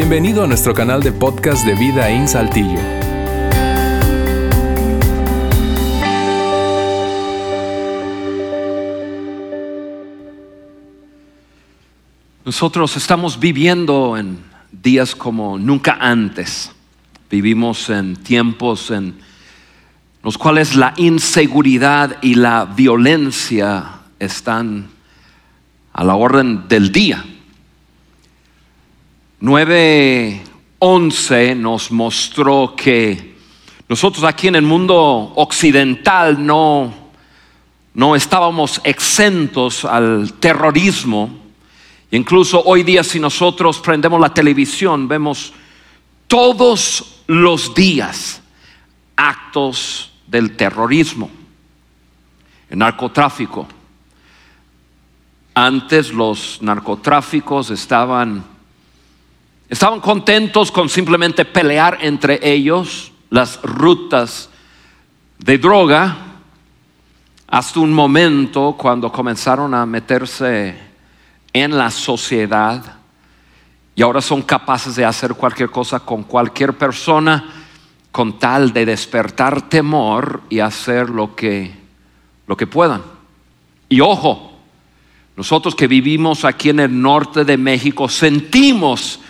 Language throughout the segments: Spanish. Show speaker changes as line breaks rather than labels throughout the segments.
Bienvenido a nuestro canal de podcast de Vida en Saltillo.
Nosotros estamos viviendo en días como nunca antes. Vivimos en tiempos en los cuales la inseguridad y la violencia están a la orden del día. 9.11 nos mostró que nosotros aquí en el mundo occidental no, no estábamos exentos al terrorismo. Incluso hoy día si nosotros prendemos la televisión vemos todos los días actos del terrorismo, el narcotráfico. Antes los narcotráficos estaban, estaban contentos con simplemente pelear entre ellos las rutas de droga hasta un momento cuando comenzaron a meterse en la sociedad y ahora son capaces de hacer cualquier cosa con cualquier persona con tal de despertar temor y hacer lo que lo que puedan. Y ojo, nosotros que vivimos aquí en el norte de México sentimos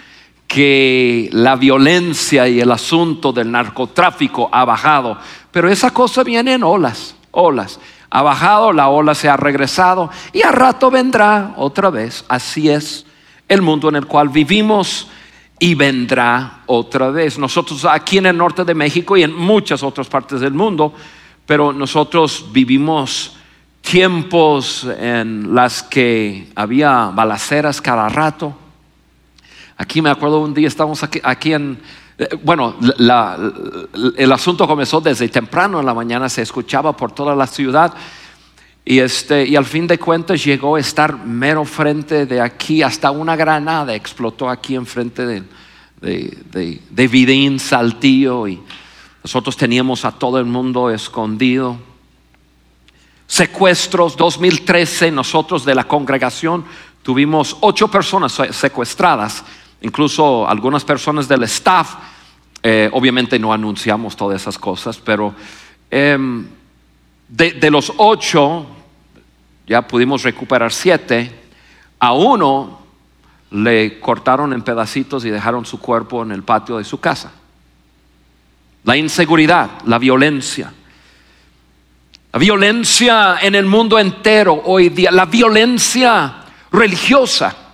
que la violencia y el asunto del narcotráfico ha bajado, pero esa cosa viene en olas, olas. Ha bajado, la ola se ha regresado y a rato vendrá otra vez. Así es el mundo en el cual vivimos y vendrá otra vez. Nosotros aquí en el norte de México y en muchas otras partes del mundo, pero nosotros vivimos tiempos en las que había balaceras cada rato. Aquí me acuerdo un día estábamos aquí, en, eh, bueno, el asunto comenzó desde temprano en la mañana, se escuchaba por toda la ciudad y, este, y al fin de cuentas llegó a estar mero frente de aquí, hasta una granada explotó aquí enfrente de, de, de Vidín, Saltillo, y nosotros teníamos a todo el mundo escondido. Secuestros, 2013, nosotros de la congregación tuvimos ocho personas secuestradas incluso algunas personas del staff, eh, obviamente no anunciamos todas esas cosas, pero em, de, los ocho, ya pudimos recuperar siete, a uno le cortaron en pedacitos y dejaron su cuerpo en el patio de su casa. La inseguridad, la violencia. La violencia en el mundo entero hoy día, la violencia religiosa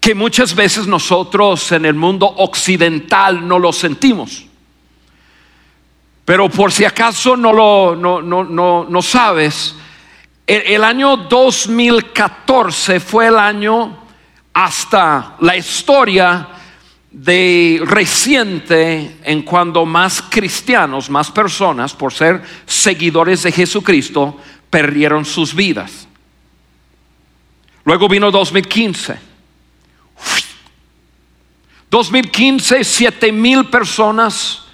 que muchas veces nosotros en el mundo occidental no lo sentimos. Pero por si acaso no lo no, no, no, sabes, el, el año 2014 fue el año hasta la historia de reciente en cuando más cristianos, más personas, por ser seguidores de Jesucristo, perdieron sus vidas. Luego vino 2015. 2015, 7 mil personas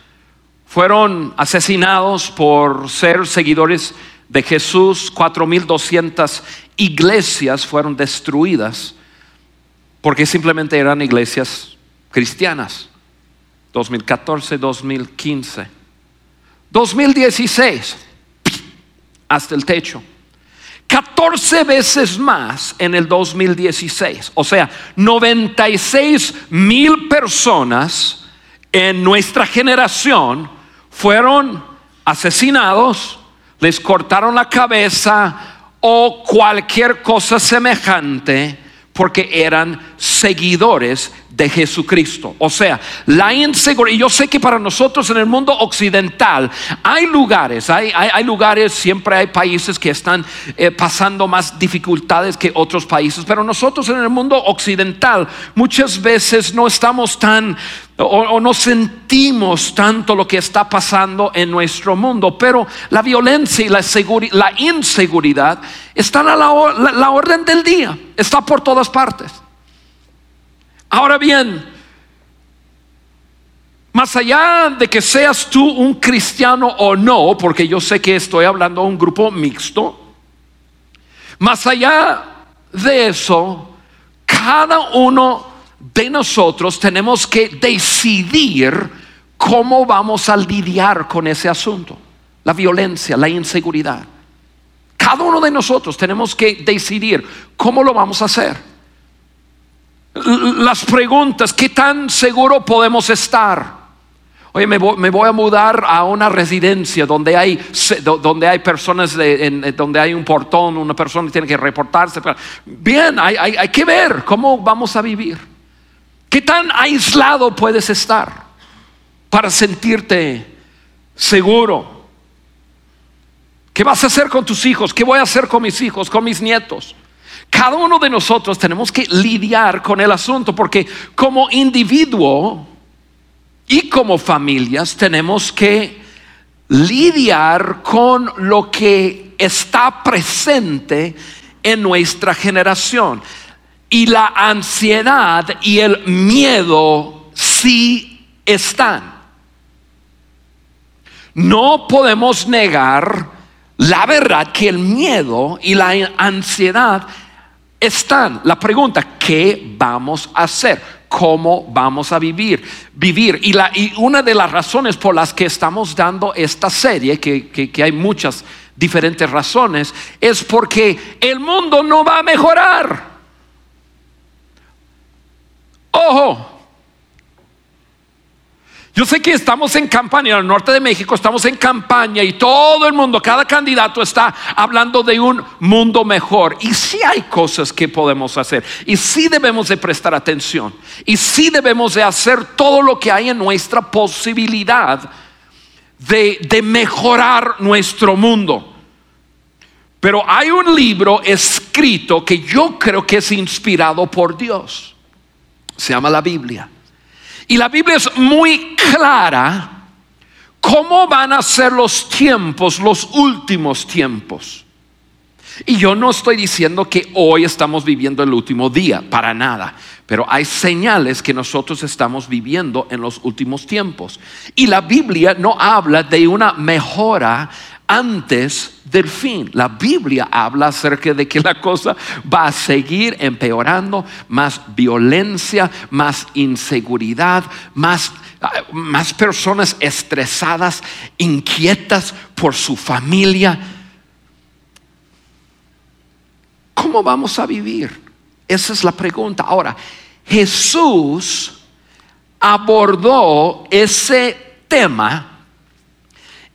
fueron asesinados por ser seguidores de Jesús, 4.200 iglesias fueron destruidas porque simplemente eran iglesias cristianas. 2014, 2015. 2016, hasta el techo. 14 veces más en el 2016. O sea, 96 mil personas en nuestra generación fueron asesinados, les cortaron la cabeza o cualquier cosa semejante porque eran seguidores de Jesucristo. O sea, la inseguridad, yo sé que para nosotros en el mundo occidental hay lugares, hay, lugares, siempre hay países que están eh, pasando más dificultades que otros países, pero nosotros en el mundo occidental muchas veces no estamos tan o, no sentimos tanto lo que está pasando en nuestro mundo, pero la violencia y la, la inseguridad están a la orden del día, está por todas partes. Ahora bien, más allá de que seas tú un cristiano o no, porque yo sé que estoy hablando a un grupo mixto, más allá de eso, cada uno de nosotros tenemos que decidir cómo vamos a lidiar con ese asunto, la violencia, la inseguridad. Cada uno de nosotros tenemos que decidir cómo lo vamos a hacer. Las preguntas, ¿qué tan seguro podemos estar? Oye, me voy, a mudar a una residencia donde hay, donde hay personas, donde hay un portón, una persona tiene que reportarse. Bien, hay, hay que ver cómo vamos a vivir. ¿Qué tan aislado puedes estar para sentirte seguro? ¿Qué vas a hacer con tus hijos? ¿Qué voy a hacer con mis hijos, con mis nietos? Cada uno de nosotros tenemos que lidiar con el asunto porque como individuo y como familias tenemos que lidiar con lo que está presente en nuestra generación. Y la ansiedad y el miedo sí están. No podemos negar la verdad que el miedo y la ansiedad están. La pregunta, ¿qué vamos a hacer? cómo vamos a vivir. Vivir. Y, la, y una de las razones por las que estamos dando esta serie, que, que hay muchas diferentes razones, es porque el mundo no va a mejorar. Ojo, yo sé que estamos en campaña, en el norte de México estamos en campaña y todo el mundo, cada candidato está hablando de un mundo mejor. Y sí hay cosas que podemos hacer y sí debemos de prestar atención y sí debemos de hacer todo lo que hay en nuestra posibilidad de, de mejorar nuestro mundo. Pero hay un libro escrito que yo creo que es inspirado por Dios. Se llama la Biblia. Y la Biblia es muy clara cómo van a ser los tiempos, los últimos tiempos. Y yo no estoy diciendo que hoy estamos viviendo el último día, para nada. Pero hay señales que nosotros estamos viviendo en los últimos tiempos. Y la Biblia no habla de una mejora antes del fin. La Biblia habla acerca de que la cosa va a seguir empeorando, más violencia, más inseguridad, más, más personas estresadas, inquietas por su familia. ¿Cómo vamos a vivir? Esa es la pregunta. Ahora, Jesús abordó ese tema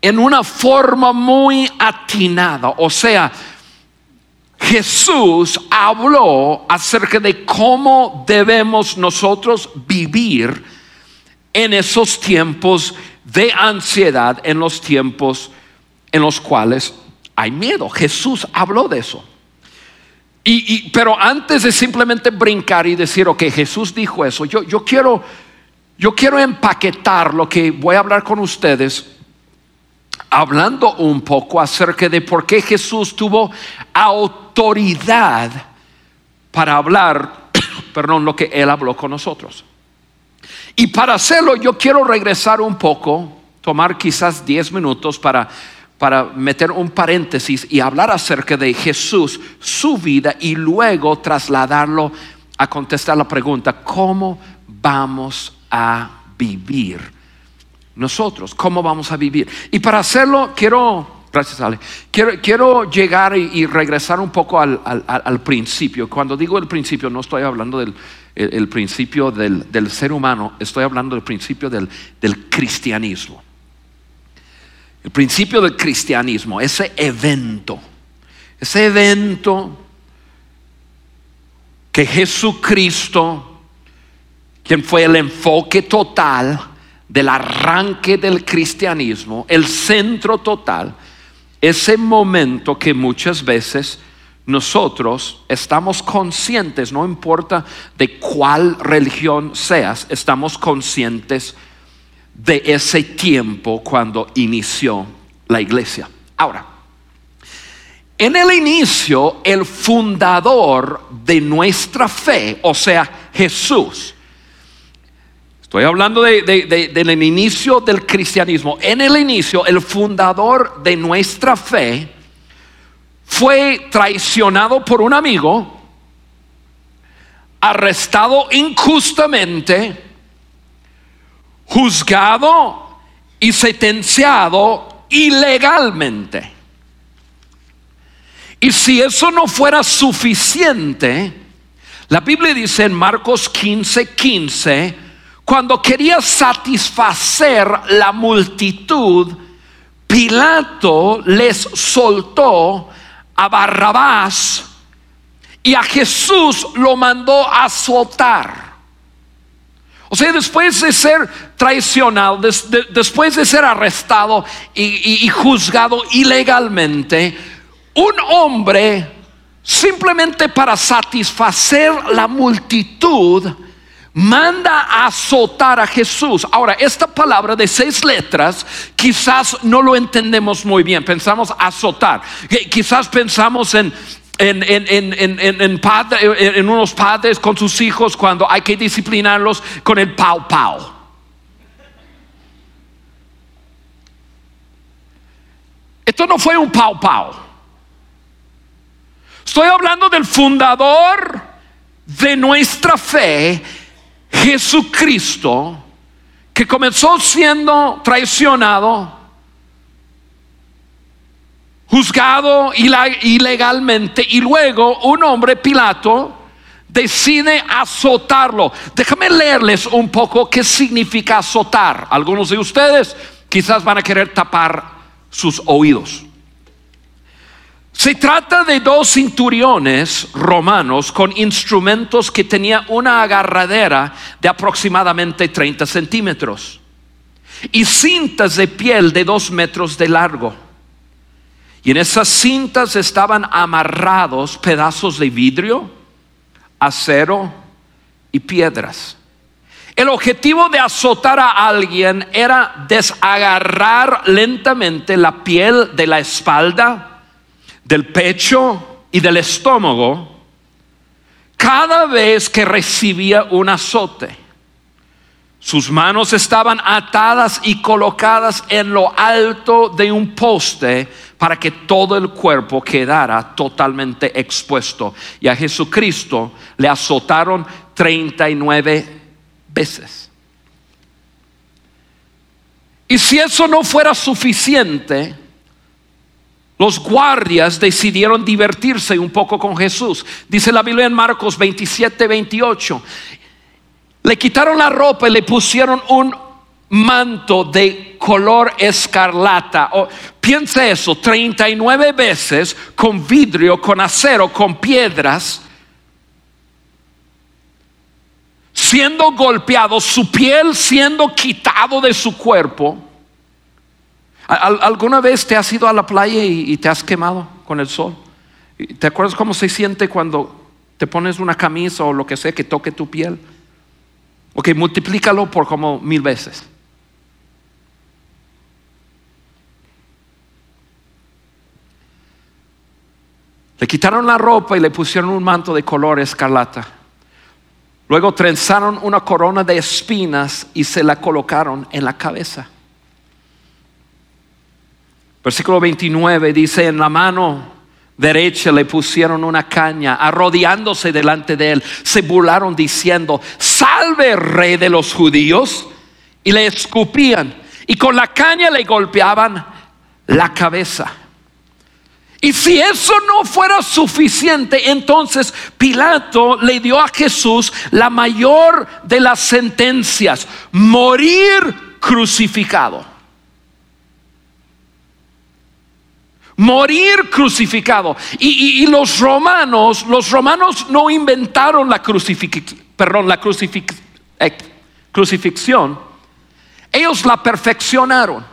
en una forma muy atinada. O sea, Jesús habló acerca de cómo debemos nosotros vivir en esos tiempos de ansiedad, en los tiempos en los cuales hay miedo. Jesús habló de eso. Y, pero antes de simplemente brincar y decir, ok, Jesús dijo eso, yo, yo, quiero, yo quiero empaquetar lo que voy a hablar con ustedes hablando un poco acerca de por qué Jesús tuvo autoridad para hablar, perdón, lo que Él habló con nosotros. Y para hacerlo yo quiero regresar un poco, tomar quizás 10 minutos para, para meter un paréntesis y hablar acerca de Jesús, su vida y luego trasladarlo a contestar la pregunta, ¿cómo vamos a vivir? Nosotros, cómo vamos a vivir. Y para hacerlo, quiero, gracias Ale, quiero, quiero llegar y, regresar un poco al, principio. Cuando digo el principio, no estoy hablando del el, principio del, ser humano, estoy hablando del principio del, del cristianismo. El principio del cristianismo, ese evento, ese evento que Jesucristo, quien fue el enfoque total, del arranque del cristianismo, el centro total, ese momento que muchas veces nosotros estamos conscientes, no importa de cuál religión seas, estamos conscientes de ese tiempo cuando inició la iglesia. Ahora, en el inicio, el fundador de nuestra fe, o sea, Jesús, Estoy hablando del inicio del cristianismo. En el inicio, el fundador de nuestra fe fue traicionado por un amigo, arrestado injustamente, juzgado y sentenciado ilegalmente. Y si eso no fuera suficiente, la Biblia dice en Marcos 15, 15, cuando quería satisfacer la multitud, Pilato les soltó a Barrabás y a Jesús lo mandó a azotar. O sea, después de ser traicionado, después de ser arrestado y juzgado ilegalmente, un hombre simplemente para satisfacer la multitud, manda a azotar a Jesús. Ahora, esta palabra de seis letras quizás no lo entendemos muy bien. Pensamos azotar. Quizás pensamos en, en, en, unos padres con sus hijos cuando hay que disciplinarlos con el pau pau. Esto no fue un pau pau. Estoy hablando del fundador de nuestra fe, Jesucristo, que comenzó siendo traicionado, juzgado ilegalmente y luego un hombre, Pilato, decide azotarlo. Déjame leerles un poco qué significa azotar. Algunos de ustedes quizás van a querer tapar sus oídos. Se trata de dos cinturiones romanos con instrumentos que tenían una agarradera de aproximadamente 30 centímetros y cintas de piel de dos metros de largo. Y en esas cintas estaban amarrados pedazos de vidrio, acero y piedras. El objetivo de azotar a alguien era desagarrar lentamente la piel de la espalda, del pecho y del estómago cada vez que recibía un azote. Sus manos estaban atadas y colocadas en lo alto de un poste para que todo el cuerpo quedara totalmente expuesto. Y a Jesucristo le azotaron 39 veces. Y si eso no fuera suficiente, los guardias decidieron divertirse un poco con Jesús. Dice la Biblia en Marcos 27, 28. Le quitaron la ropa y le pusieron un manto de color escarlata. Oh, piensa eso, 39 veces con vidrio, con acero, con piedras, siendo golpeado, su piel siendo quitado de su cuerpo ¿Alguna vez te has ido a la playa y, te has quemado con el sol? ¿Te acuerdas cómo se siente cuando te pones una camisa o lo que sea que toque tu piel? Ok, multiplícalo por como mil veces. Le quitaron la ropa y le pusieron un manto de color escarlata. Luego trenzaron una corona de espinas y se la colocaron en la cabeza. Versículo 29 dice, en la mano derecha le pusieron una caña, arrodillándose delante de él, se burlaron diciendo, salve rey de los judíos, y le escupían, y con la caña le golpeaban la cabeza. Y si eso no fuera suficiente, entonces Pilato le dio a Jesús la mayor de las sentencias, morir crucificado. Morir crucificado. Y, los romanos, los romanos no inventaron la, perdón, la eh, crucifixión, ellos la perfeccionaron.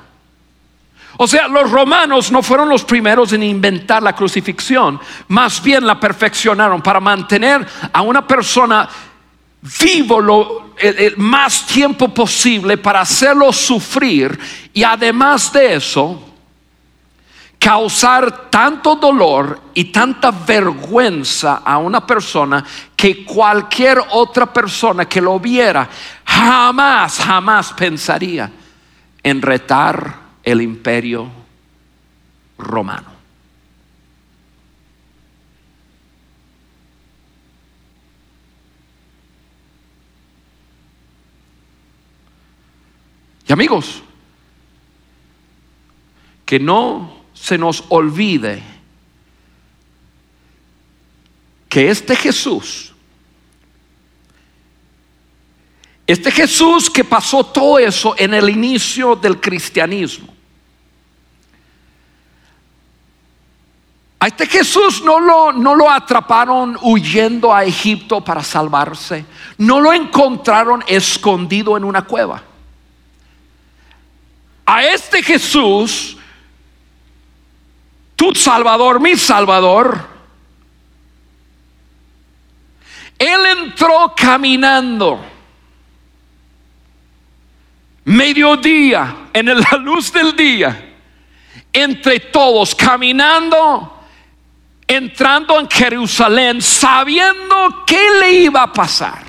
O sea, los romanos no fueron los primeros en inventar la crucifixión, más bien la perfeccionaron para mantener a una persona vivo lo el más tiempo posible para hacerlo sufrir y además de eso causar tanto dolor y tanta vergüenza a una persona que cualquier otra persona que lo viera jamás, jamás pensaría en retar el imperio romano. Y amigos, que no se nos olvide que este Jesús, este Jesús que pasó todo eso en el inicio del cristianismo, a este Jesús no lo, no lo atraparon huyendo a Egipto para salvarse, no lo encontraron escondido en una cueva. A este Jesús, tu Salvador, mi Salvador, Él entró caminando mediodía, en la luz del día, entre todos, caminando, entrando en Jerusalén, sabiendo qué le iba a pasar.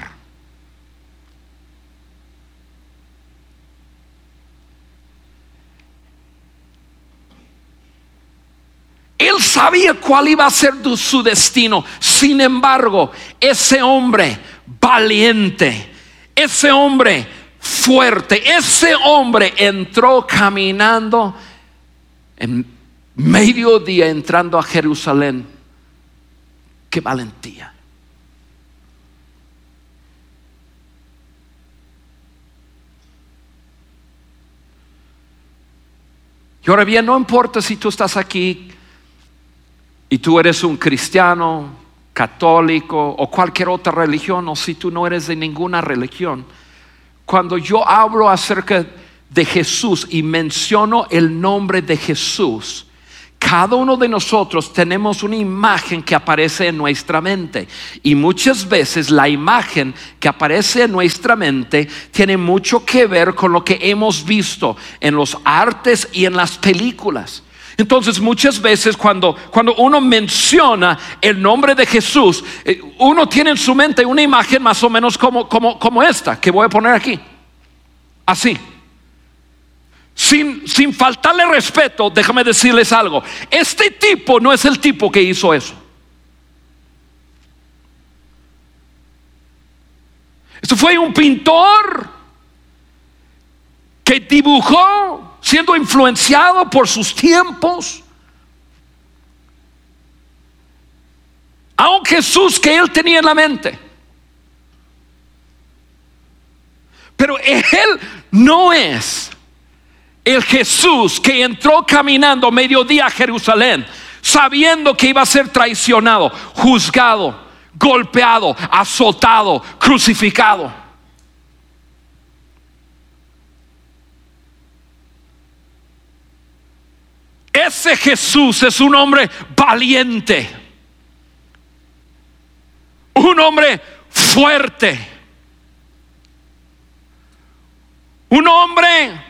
Él sabía cuál iba a ser su destino. Sin embargo, ese hombre valiente, ese hombre fuerte, ese hombre entró caminando en mediodía entrando a Jerusalén. Qué valentía. Y ahora bien, no importa si tú estás aquí y tú eres un cristiano, católico o cualquier otra religión, o si tú no eres de ninguna religión, cuando yo hablo acerca de Jesús y menciono el nombre de Jesús, cada uno de nosotros tenemos una imagen que aparece en nuestra mente y muchas veces la imagen que aparece en nuestra mente tiene mucho que ver con lo que hemos visto en los artes y en las películas. Entonces muchas veces cuando, cuando uno menciona el nombre de Jesús, eh, uno tiene en su mente una imagen más o menos como, como, como esta que voy a poner aquí. Así. Sin, sin faltarle respeto, déjame decirles algo. Este tipo no es el tipo que hizo eso. Esto fue un pintor que dibujó siendo influenciado por sus tiempos. A un Jesús que él tenía en la mente. Pero él no es el Jesús que entró caminando mediodía a Jerusalén, sabiendo que iba a ser traicionado, juzgado, golpeado, azotado, crucificado. Ese Jesús es un hombre valiente, un hombre fuerte, un hombre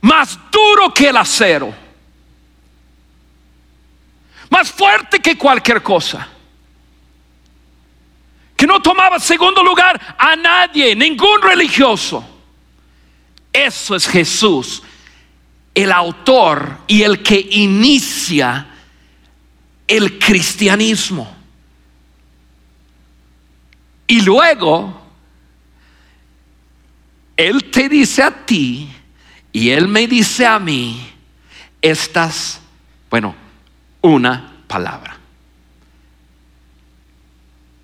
más duro que el acero, más fuerte que cualquier cosa, que no tomaba segundo lugar a nadie, ningún religioso. Eso es Jesús, el autor y el que inicia el cristianismo. Y luego, Él te dice a ti, y él me dice a mí estas, bueno, una palabra.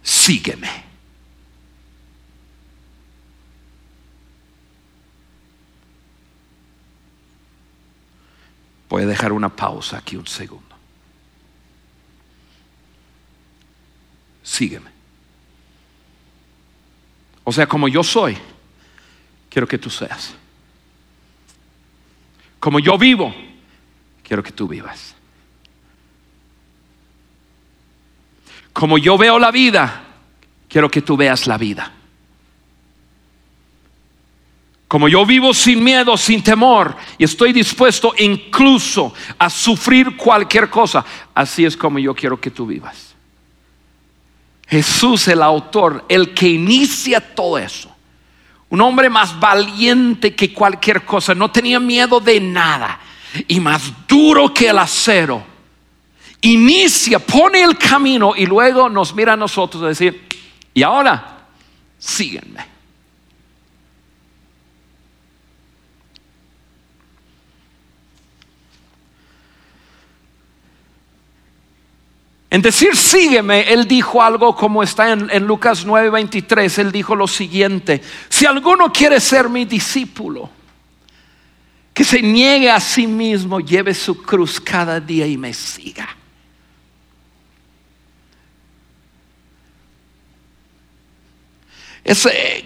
Sígueme. Voy a dejar una pausa aquí un segundo. Sígueme. O sea, como yo soy, quiero que tú seas. Como yo vivo, quiero que tú vivas. Como yo veo la vida, quiero que tú veas la vida. Como yo vivo sin miedo, sin temor, y estoy dispuesto incluso a sufrir cualquier cosa, así es como yo quiero que tú vivas. Jesús, el autor, el que inicia todo eso, un hombre más valiente que cualquier cosa, no tenía miedo de nada y más duro que el acero. Inicia, pone el camino y luego nos mira a nosotros a decir, y ahora, síguenme. En decir sígueme, él dijo algo como está en, en Lucas 9:23, él dijo lo siguiente, si alguno quiere ser mi discípulo, que se niegue a sí mismo, lleve su cruz cada día y me siga. Ese,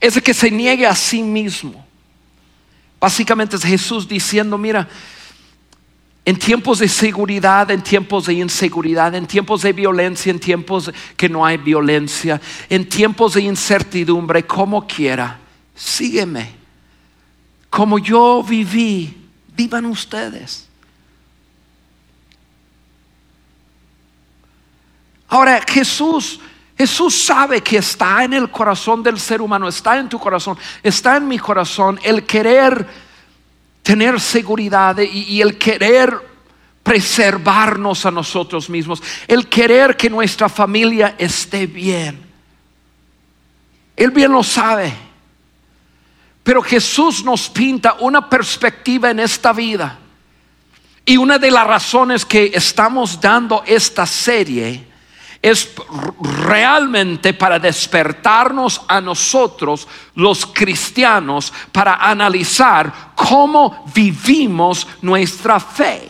ese que se niegue a sí mismo. Básicamente es Jesús diciendo, mira, en tiempos de seguridad, en tiempos de inseguridad, en tiempos de violencia, en tiempos que no hay violencia, en tiempos de incertidumbre, como quiera, sígueme. Como yo viví, vivan ustedes. Ahora Jesús Jesús sabe que está en el corazón del ser humano, está en tu corazón, está en mi corazón el querer tener seguridad y, el querer preservarnos a nosotros mismos, el querer que nuestra familia esté bien. Él bien lo sabe. Pero Jesús nos pinta una perspectiva en esta vida. Y una de las razones que estamos dando esta serie es realmente para despertarnos a nosotros, los cristianos, para analizar cómo vivimos nuestra fe.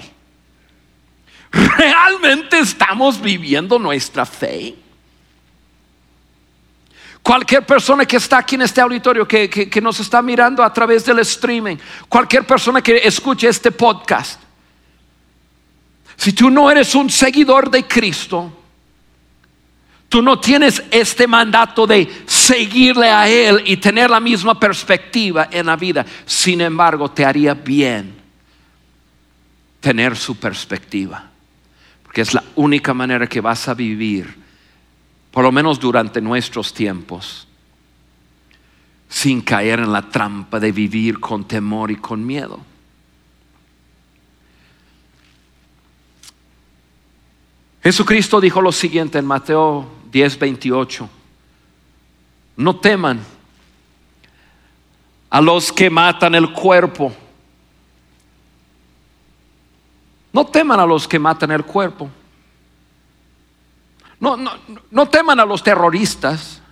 ¿Realmente estamos viviendo nuestra fe? Cualquier persona que está aquí en este auditorio, que, que, nos está mirando a través del streaming, cualquier persona que escuche este podcast, si tú no eres un seguidor de Cristo, Tú no tienes este mandato de seguirle a Él y tener la misma perspectiva en la vida. Sin embargo, te haría bien tener su perspectiva. Porque es la única manera que vas a vivir, por lo menos durante nuestros tiempos, sin caer en la trampa de vivir con temor y con miedo. Jesucristo dijo lo siguiente en Mateo 10:28. No teman a los que matan el cuerpo. No teman a los que matan el cuerpo. No, no, no teman a los terroristas.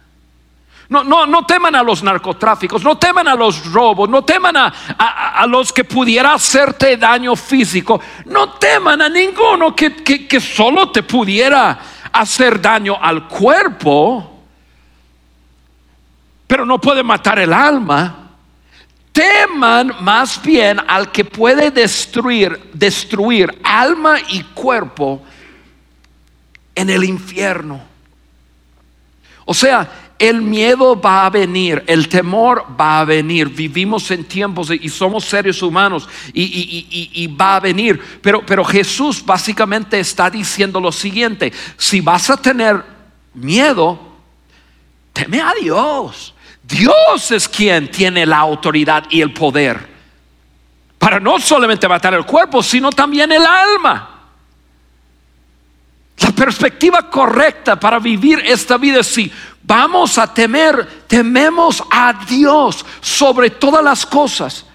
No, no, no teman a los narcotráficos, no teman a los robos, no teman a, a, los que pudiera hacerte daño físico, no teman a ninguno que, que, que solo te pudiera hacer daño al cuerpo, pero no puede matar el alma. Teman más bien al que puede destruir, destruir alma y cuerpo en el infierno. O sea, el miedo va a venir, el temor va a venir. Vivimos en tiempos y somos seres humanos y, va a venir. Pero, pero Jesús básicamente está diciendo lo siguiente, si vas a tener miedo, teme a Dios. Dios es quien tiene la autoridad y el poder para no solamente matar el cuerpo, sino también el alma. La perspectiva correcta para vivir esta vida es si vamos a temer, tememos a Dios sobre todas las cosas.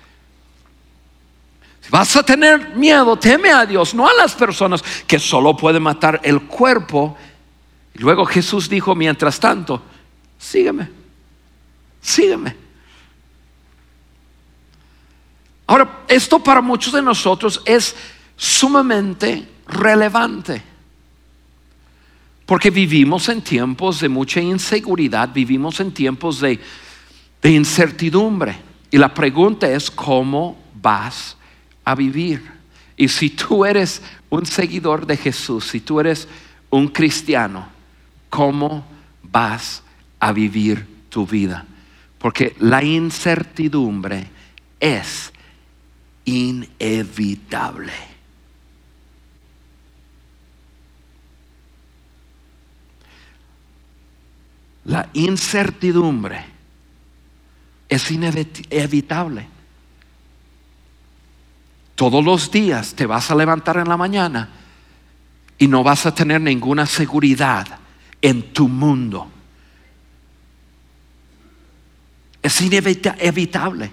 Si vas a tener miedo, teme a Dios, no a las personas que solo pueden matar el cuerpo. Y luego Jesús dijo, mientras tanto, sígueme, sígueme. Ahora, esto para muchos de nosotros es sumamente relevante. Porque vivimos en tiempos de mucha inseguridad, vivimos en tiempos de, incertidumbre. Y la pregunta es, ¿cómo vas a vivir? Y si tú eres un seguidor de Jesús, si tú eres un cristiano, ¿cómo vas a vivir tu vida? Porque la incertidumbre es inevitable. La incertidumbre es inevitable. Todos los días te vas a levantar en la mañana y no vas a tener ninguna seguridad en tu mundo. Es inevitable.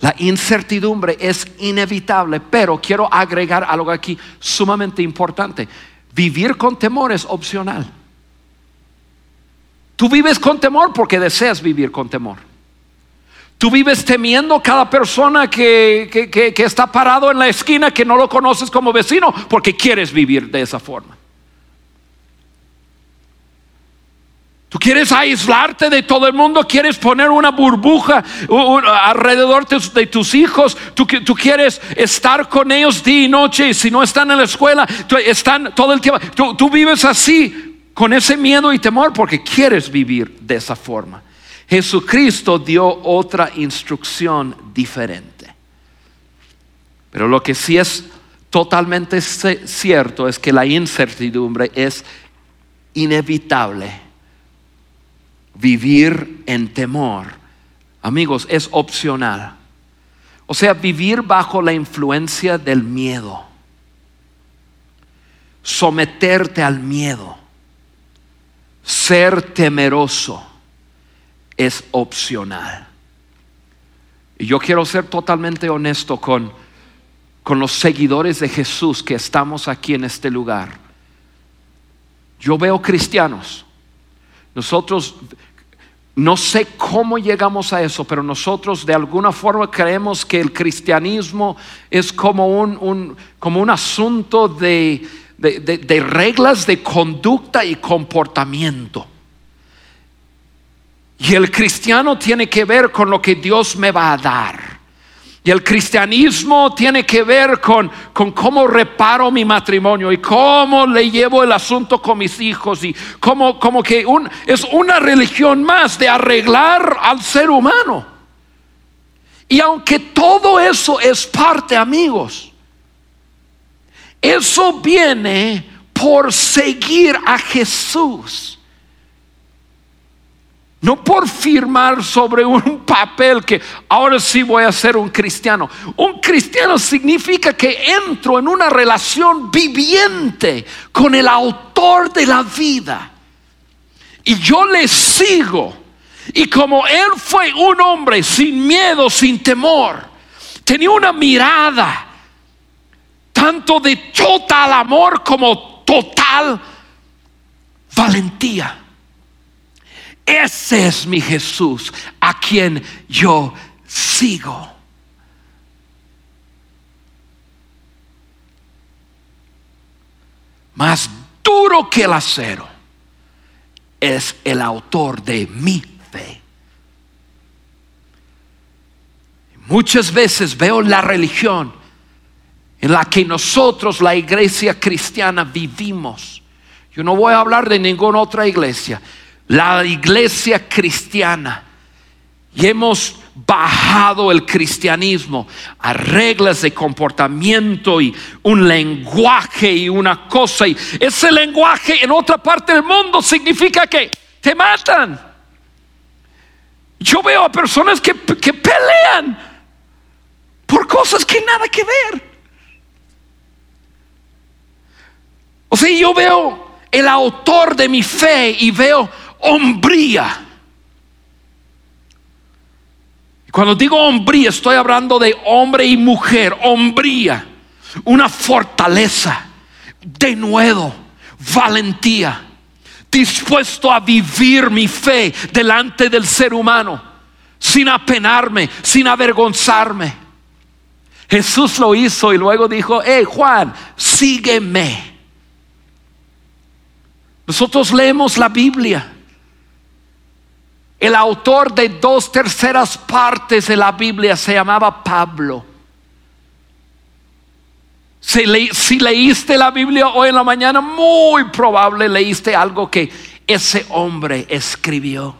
La incertidumbre es inevitable, pero quiero agregar algo aquí sumamente importante. Vivir con temor es opcional. Tú vives con temor porque deseas vivir con temor. Tú vives temiendo cada persona que, que, está parado en la esquina que no lo conoces como vecino porque quieres vivir de esa forma. Tú quieres aislarte de todo el mundo, quieres poner una burbuja alrededor de tus hijos, tú, tú, quieres estar con ellos día y noche y si no están en la escuela, están todo el tiempo. Tú, tú vives así con ese miedo y temor porque quieres vivir de esa forma. Jesucristo dio otra instrucción diferente. Pero lo que sí es totalmente cierto es que la incertidumbre es inevitable vivir en temor, amigos, es opcional. O sea, vivir bajo la influencia del miedo. Someterte al miedo. Ser temeroso es opcional. Y yo quiero ser totalmente honesto con, con los seguidores de Jesús que estamos aquí en este lugar. Yo veo cristianos nosotros no sé cómo llegamos a eso, pero nosotros de alguna forma creemos que el cristianismo es como un, como un asunto de, de reglas de conducta y comportamiento. Y el cristiano tiene que ver con lo que Dios me va a dar. Y el cristianismo tiene que ver con, con, cómo reparo mi matrimonio y cómo le llevo el asunto con mis hijos y cómo como que un, es una religión más de arreglar al ser humano. Y aunque todo eso es parte, amigos, eso viene por seguir a Jesús. No por firmar sobre un papel que ahora sí voy a ser un cristiano. Un cristiano significa que entro en una relación viviente con el autor de la vida. Y yo le sigo. Y como él fue un hombre sin miedo, sin temor, tenía una mirada tanto de total amor como total valentía. Ese es mi Jesús a quien yo sigo. Más duro que el acero es el autor de mi fe. Muchas veces veo la religión en la que nosotros, la iglesia cristiana, vivimos. Yo no voy a hablar de ninguna otra iglesia la iglesia cristiana y hemos bajado el cristianismo a reglas de comportamiento y un lenguaje y una cosa. Y ese lenguaje en otra parte del mundo significa que te matan. Yo veo a personas que, que pelean por cosas que nada que ver. O sea, yo veo el autor de mi fe y veo hombría. Cuando digo hombría, estoy hablando de hombre y mujer, hombría, una fortaleza, de nuevo, valentía, dispuesto a vivir mi fe delante del ser humano, sin apenarme, sin avergonzarme. Jesús lo hizo y luego dijo, hey Juan, sígueme. Nosotros leemos la Biblia el autor de dos terceras partes de la Biblia se llamaba Pablo. Si, leíste la Biblia hoy en la mañana, muy probable leíste algo que ese hombre escribió.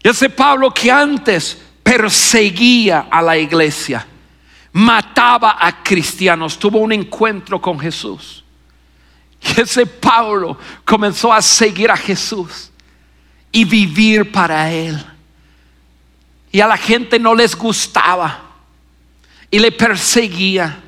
Ese Pablo que antes perseguía a la iglesia, mataba a cristianos, tuvo un encuentro con Jesús. Y ese Pablo comenzó a seguir a Jesús y vivir para Él. Y a la gente no les gustaba y le perseguía.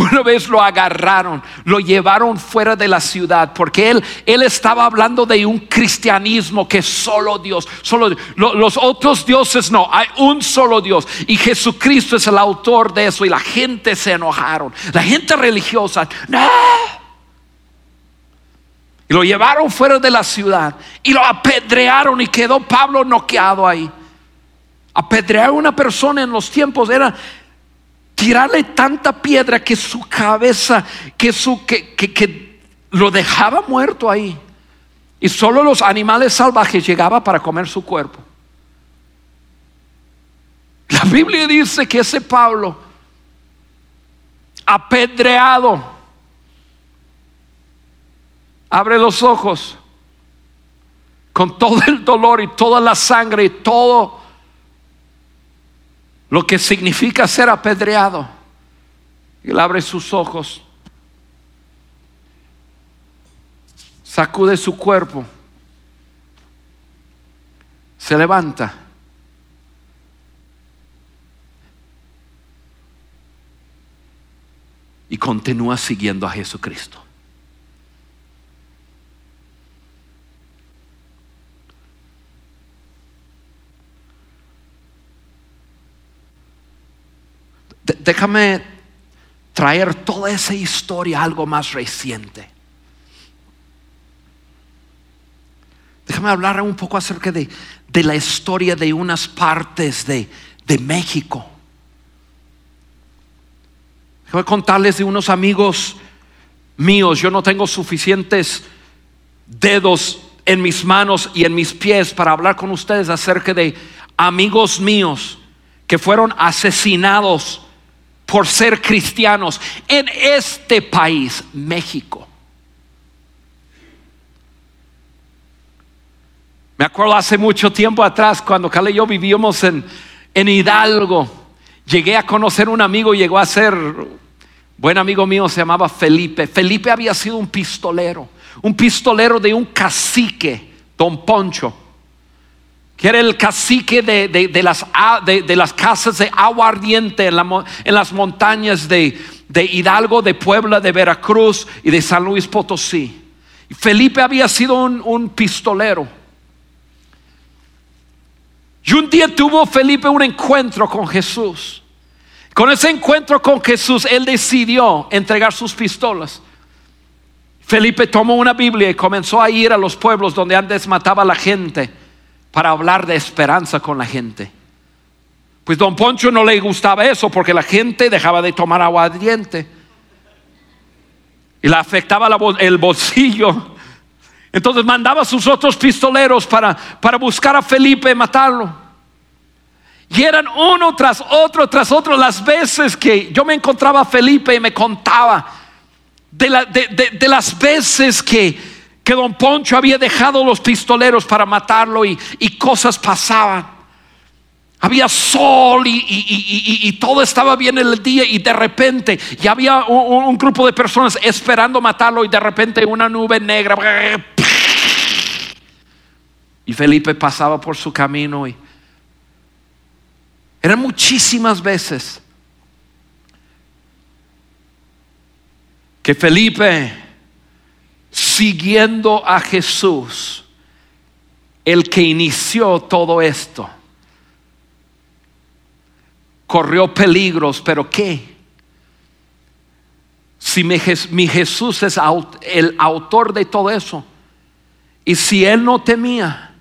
Una vez lo agarraron, lo llevaron fuera de la ciudad, porque él, él estaba hablando de un cristianismo que solo Dios, solo los otros dioses no, hay un solo Dios. Y Jesucristo es el autor de eso. Y la gente se enojaron, la gente religiosa, no. Y lo llevaron fuera de la ciudad y lo apedrearon y quedó Pablo noqueado ahí. Apedrear a una persona en los tiempos era tirarle tanta piedra que su cabeza, que, su, que, que, lo dejaba muerto ahí. Y solo los animales salvajes llegaban para comer su cuerpo. La Biblia dice que ese Pablo, apedreado, abre los ojos con todo el dolor y toda la sangre y todo lo que significa ser apedreado. Él abre sus ojos, sacude su cuerpo, se levanta. Y continúa siguiendo a Jesucristo. Déjame traer toda esa historia algo más reciente. Déjame hablar un poco acerca de, la historia de unas partes de, de México. Déjame contarles de unos amigos míos. Yo no tengo suficientes dedos en mis manos y en mis pies para hablar con ustedes acerca de amigos míos que fueron asesinados por ser cristianos en este país, México. Me acuerdo hace mucho tiempo atrás, cuando Cale y yo vivíamos en, en Hidalgo, llegué a conocer un amigo, llegó a ser buen amigo mío, se llamaba Felipe. Felipe había sido un pistolero, un pistolero de un cacique, don Poncho que era el cacique de, las, de, las, casas de agua ardiente en, las montañas de, Hidalgo, de Puebla, de Veracruz y de San Luis Potosí. Felipe había sido un, un pistolero. Y un día tuvo Felipe un encuentro con Jesús. Con ese encuentro con Jesús, él decidió entregar sus pistolas. Felipe tomó una Biblia y comenzó a ir a los pueblos donde antes mataba a la gente para hablar de esperanza con la gente. Pues don Poncho no le gustaba eso porque la gente dejaba de tomar agua ardiente y le afectaba el bolsillo. Entonces mandaba a sus otros pistoleros para, para buscar a Felipe y matarlo. Y eran uno tras otro, tras otro, las veces que yo me encontraba a Felipe y me contaba de, de las veces que, que don Poncho había dejado los pistoleros para matarlo y, cosas pasaban. Había sol y, todo estaba bien en el día y de repente y había un, grupo de personas esperando matarlo y de repente una nube negra. Y Felipe pasaba por su camino y eran muchísimas veces que Felipe siguiendo a Jesús, el que inició todo esto. Corrió peligros, pero ¿qué? Si mi, Jesús es el autor de todo eso, y si él no temía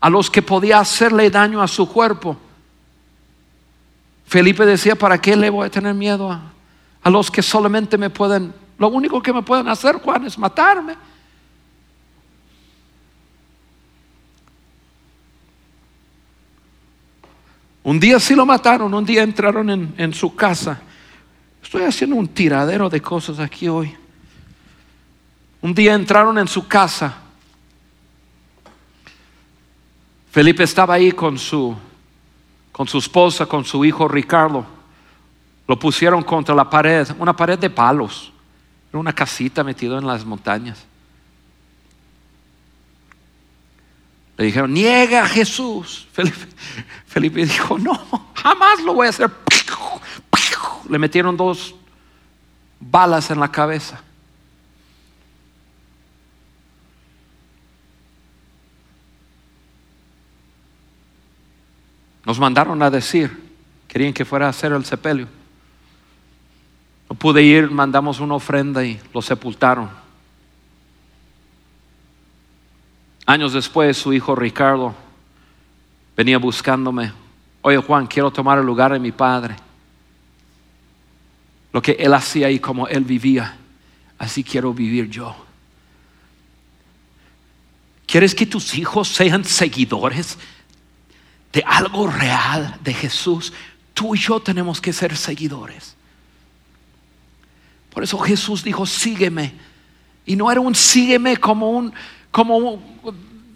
a los que podía hacerle daño a su cuerpo, Felipe decía, ¿para qué le voy a tener miedo a, a los que solamente me pueden lo único que me pueden hacer, Juan, es matarme. Un día sí lo mataron, un día entraron en, en, su casa. Estoy haciendo un tiradero de cosas aquí hoy. Un día entraron en su casa. Felipe estaba ahí con su, con su esposa, con su hijo Ricardo. Lo pusieron contra la pared, una pared de palos. Era una casita metido en las montañas. Le dijeron, niega a Jesús. Felipe, dijo, no, jamás lo voy a hacer. Le metieron dos balas en la cabeza. Nos mandaron a decir, querían que fuera a hacer el sepelio. No pude ir, mandamos una ofrenda y lo sepultaron. Años después, su hijo Ricardo venía buscándome. Oye Juan, quiero tomar el lugar de mi padre. Lo que él hacía y como él vivía, así quiero vivir yo. ¿Quieres que tus hijos sean seguidores de algo real de Jesús? Tú y yo tenemos que ser seguidores. Por eso Jesús dijo, sígueme. Y no era un sígueme como un, como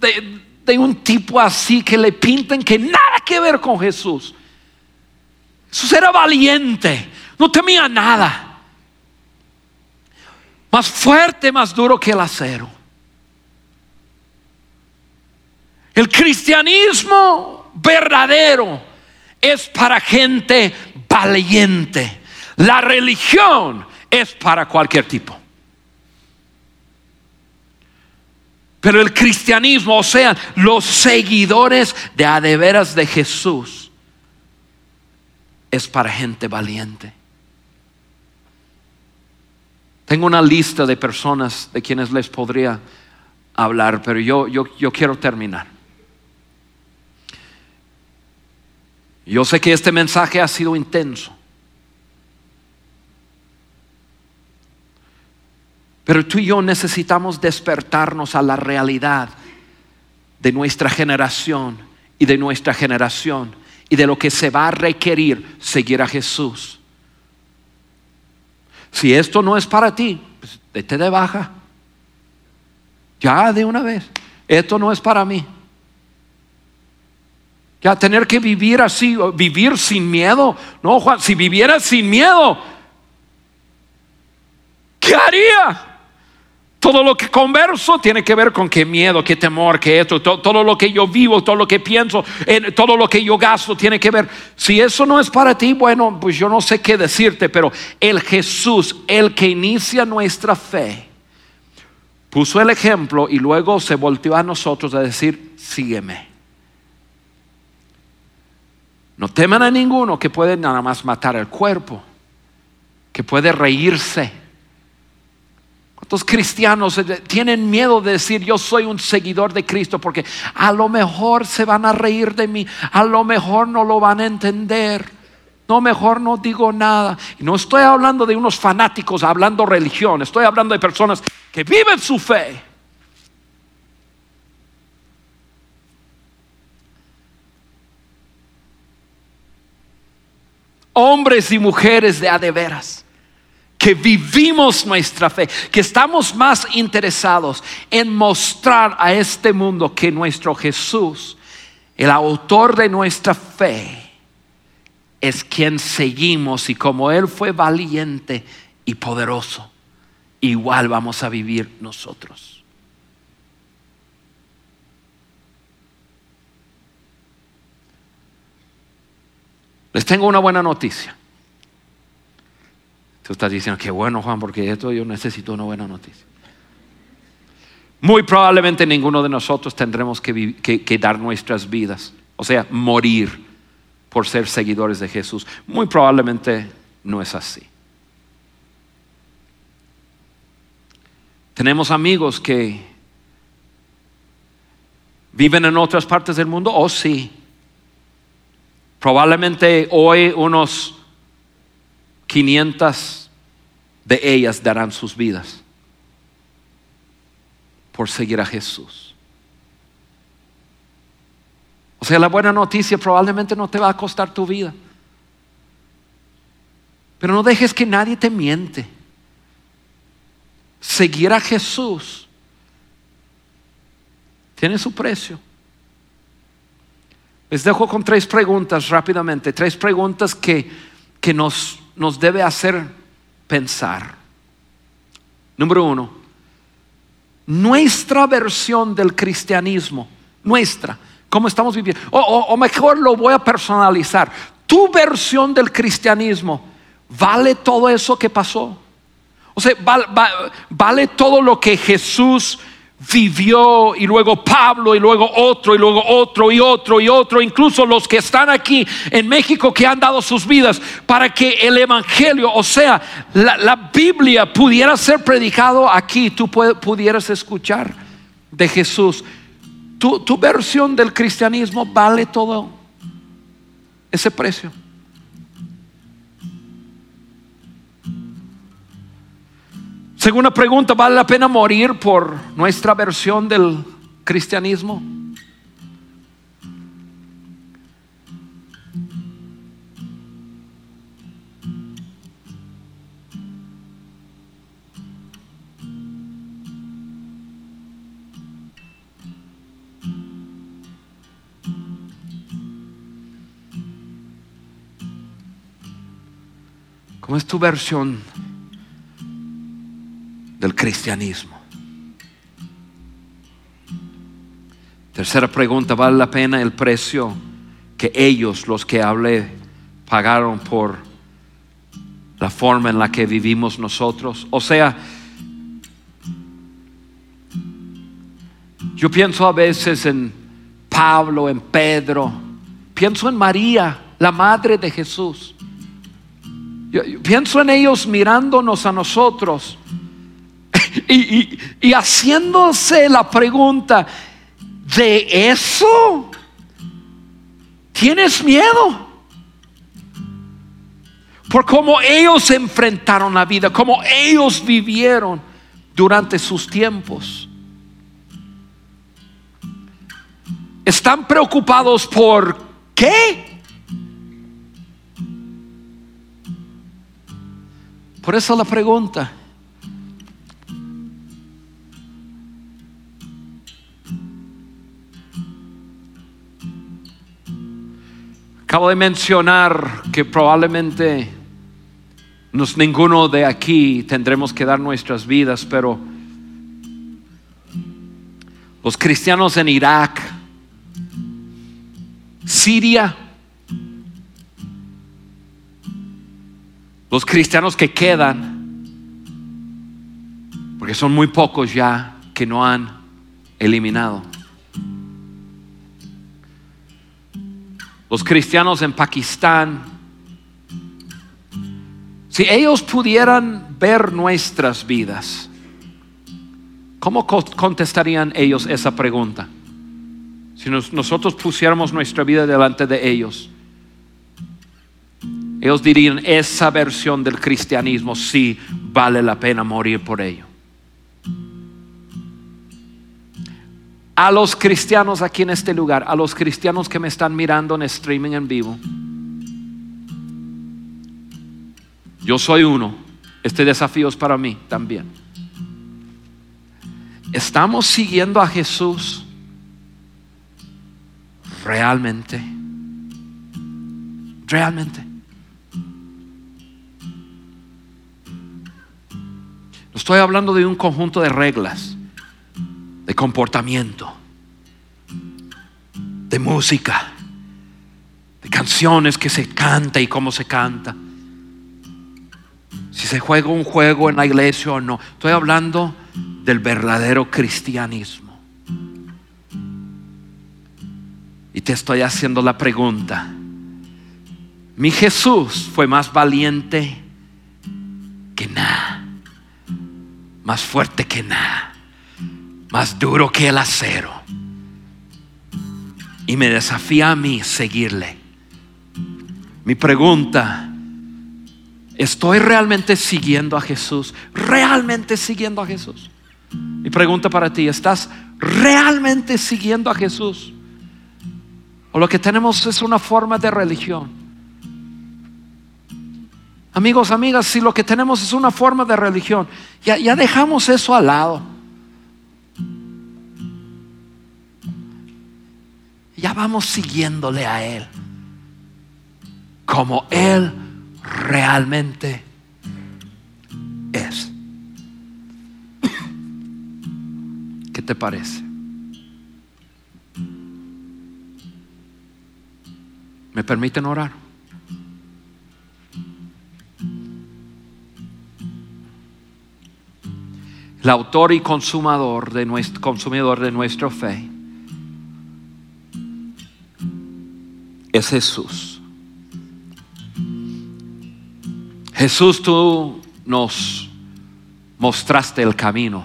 de, de un tipo así que le pinten que nada que ver con Jesús. Jesús era valiente, no temía nada. Más fuerte, más duro que el acero. El cristianismo verdadero es para gente valiente. La religión es para cualquier tipo. Pero el cristianismo, o sea, los seguidores de adeveras de Jesús, es para gente valiente. Tengo una lista de personas de quienes les podría hablar, pero yo, yo, yo quiero terminar. Yo sé que este mensaje ha sido intenso. Pero tú y yo necesitamos despertarnos a la realidad de nuestra generación y de nuestra generación y de lo que se va a requerir seguir a Jesús. Si esto no es para ti, pues vete de baja. Ya de una vez. Esto no es para mí. Ya tener que vivir así, vivir sin miedo. No, Juan, si viviera sin miedo, ¿qué haría? Todo lo que converso tiene que ver con qué miedo, qué temor, qué esto, todo, lo que yo vivo, todo lo que pienso, todo lo que yo gasto tiene que ver. Si eso no es para ti, bueno, pues yo no sé qué decirte, pero el Jesús, el que inicia nuestra fe, puso el ejemplo y luego se volteó a nosotros a decir, sígueme. No teman a ninguno que puede nada más matar el cuerpo, que puede reírse ¿Cuántos cristianos tienen miedo de decir yo soy un seguidor de Cristo? Porque a lo mejor se van a reír de mí, a lo mejor no lo van a entender. No, mejor no digo nada. No estoy hablando de unos fanáticos hablando religión, estoy hablando de personas que viven su fe. Hombres y mujeres de adeveras que vivimos nuestra fe, que estamos más interesados en mostrar a este mundo que nuestro Jesús, el autor de nuestra fe, es quien seguimos y como Él fue valiente y poderoso, igual vamos a vivir nosotros. Les tengo una buena noticia. Tú estás diciendo, que bueno Juan, porque esto yo necesito una buena noticia. Muy probablemente ninguno de nosotros tendremos que, que dar nuestras vidas, o sea, morir por ser seguidores de Jesús. Muy probablemente no es así. Tenemos amigos que viven en otras partes del mundo, oh sí. Probablemente hoy unos 500 de ellas darán sus vidas por seguir a Jesús. O sea, la buena noticia probablemente no te va a costar tu vida. Pero no dejes que nadie te miente. Seguir a Jesús tiene su precio. Les dejo con tres preguntas rápidamente, tres preguntas que, que nos nos debe hacer pensar. Número uno, nuestra versión del cristianismo, nuestra, ¿cómo estamos viviendo? O, mejor lo voy a personalizar. Tu versión del cristianismo, ¿vale todo eso que pasó? O sea, val- va- vale todo lo que Jesús vivió y luego Pablo y luego otro y luego otro y otro y otro, incluso los que están aquí en México que han dado sus vidas para que el Evangelio, o sea, la, la Biblia pudiera ser predicado aquí, tú pu- pudieras escuchar de Jesús. Tu, tu versión del cristianismo vale todo ese precio. Segunda pregunta, ¿vale la pena morir por nuestra versión del cristianismo? ¿Cómo es tu versión del cristianismo? Tercera pregunta, ¿vale la pena el precio que ellos, los que hablé, pagaron por la forma en la que vivimos nosotros? O sea, yo pienso a veces en Pablo, en Pedro, pienso en María, la madre de Jesús. Yo, yo pienso en ellos mirándonos a nosotros y, y- y haciéndose la pregunta, ¿de eso tienes miedo? Por cómo ellos enfrentaron la vida, cómo ellos vivieron durante sus tiempos. Están preocupados por qué? Por eso la pregunta. Acabo de mencionar que probablemente nos, ninguno de aquí tendremos que dar nuestras vidas, pero los cristianos en Irak, Siria, los cristianos que quedan, porque son muy pocos ya que no han eliminado. Los cristianos en Pakistán, si ellos pudieran ver nuestras vidas, ¿cómo co- contestarían ellos esa pregunta? Si nos- nosotros pusiéramos nuestra vida delante de ellos, ellos dirían, esa versión del cristianismo sí vale la pena morir por ello. A los cristianos aquí en este lugar, a los cristianos que me están mirando en streaming en vivo, yo soy uno, este desafío es para mí también. ¿Estamos siguiendo a Jesús realmente? Realmente. No estoy hablando de un conjunto de reglas, de comportamiento, de música, de canciones que se canta y cómo se canta. Si se juega un juego en la iglesia o no. Estoy hablando del verdadero cristianismo. Y te estoy haciendo la pregunta. Mi Jesús fue más valiente que nada, más fuerte que nada, más duro que el acero. Y me desafía a mí seguirle. Mi pregunta, ¿estoy realmente siguiendo a Jesús? ¿Realmente siguiendo a Jesús? Mi pregunta para ti, ¿estás realmente siguiendo a Jesús? ¿O lo que tenemos es una forma de religión? Amigos, amigas, si lo que tenemos es una forma de religión, ya, ya dejamos eso al lado. Ya vamos siguiéndole a Él. Como Él realmente es. ¿Qué te parece? ¿Me permiten orar? el autor y consumador de nuestro, consumidor de nuestra fe, es Jesús. Jesús, tú nos mostraste el camino.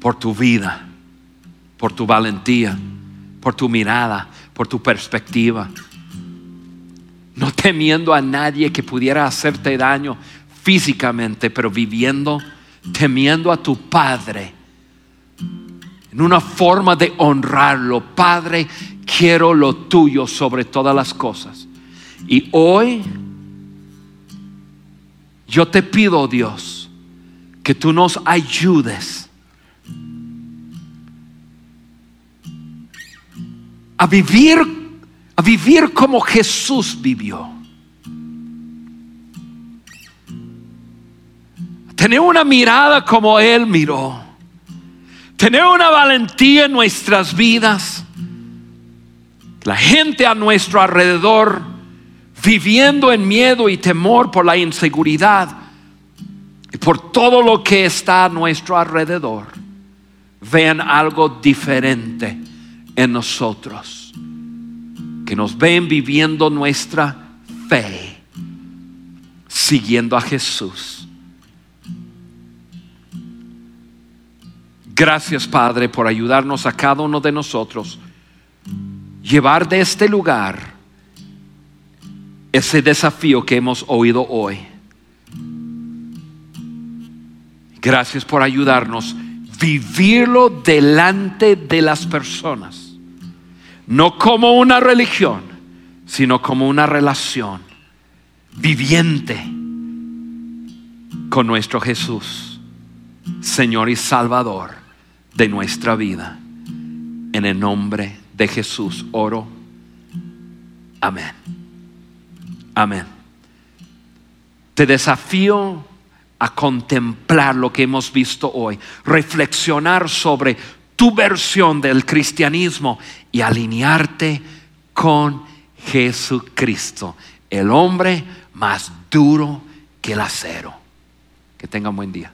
Por tu vida, por tu valentía, por tu mirada, por tu perspectiva. No temiendo a nadie que pudiera hacerte daño físicamente, pero viviendo, temiendo a tu Padre en una forma de honrarlo. Padre, quiero lo tuyo sobre todas las cosas. Y hoy yo te pido, Dios, que tú nos ayudes a vivir a vivir como Jesús vivió. Tener una mirada como Él miró. Tener una valentía en nuestras vidas. La gente a nuestro alrededor viviendo en miedo y temor por la inseguridad y por todo lo que está a nuestro alrededor. Vean algo diferente en nosotros. Que nos ven viviendo nuestra fe, siguiendo a Jesús. Gracias Padre por ayudarnos a cada uno de nosotros llevar de este lugar ese desafío que hemos oído hoy. Gracias por ayudarnos vivirlo delante de las personas, no como una religión, sino como una relación viviente con nuestro Jesús, Señor y Salvador de nuestra vida. En el nombre de Jesús oro. Amén. Amén. Te desafío a contemplar lo que hemos visto hoy, reflexionar sobre tu versión del cristianismo y alinearte con Jesucristo, el hombre más duro que el acero. Que tenga un buen día.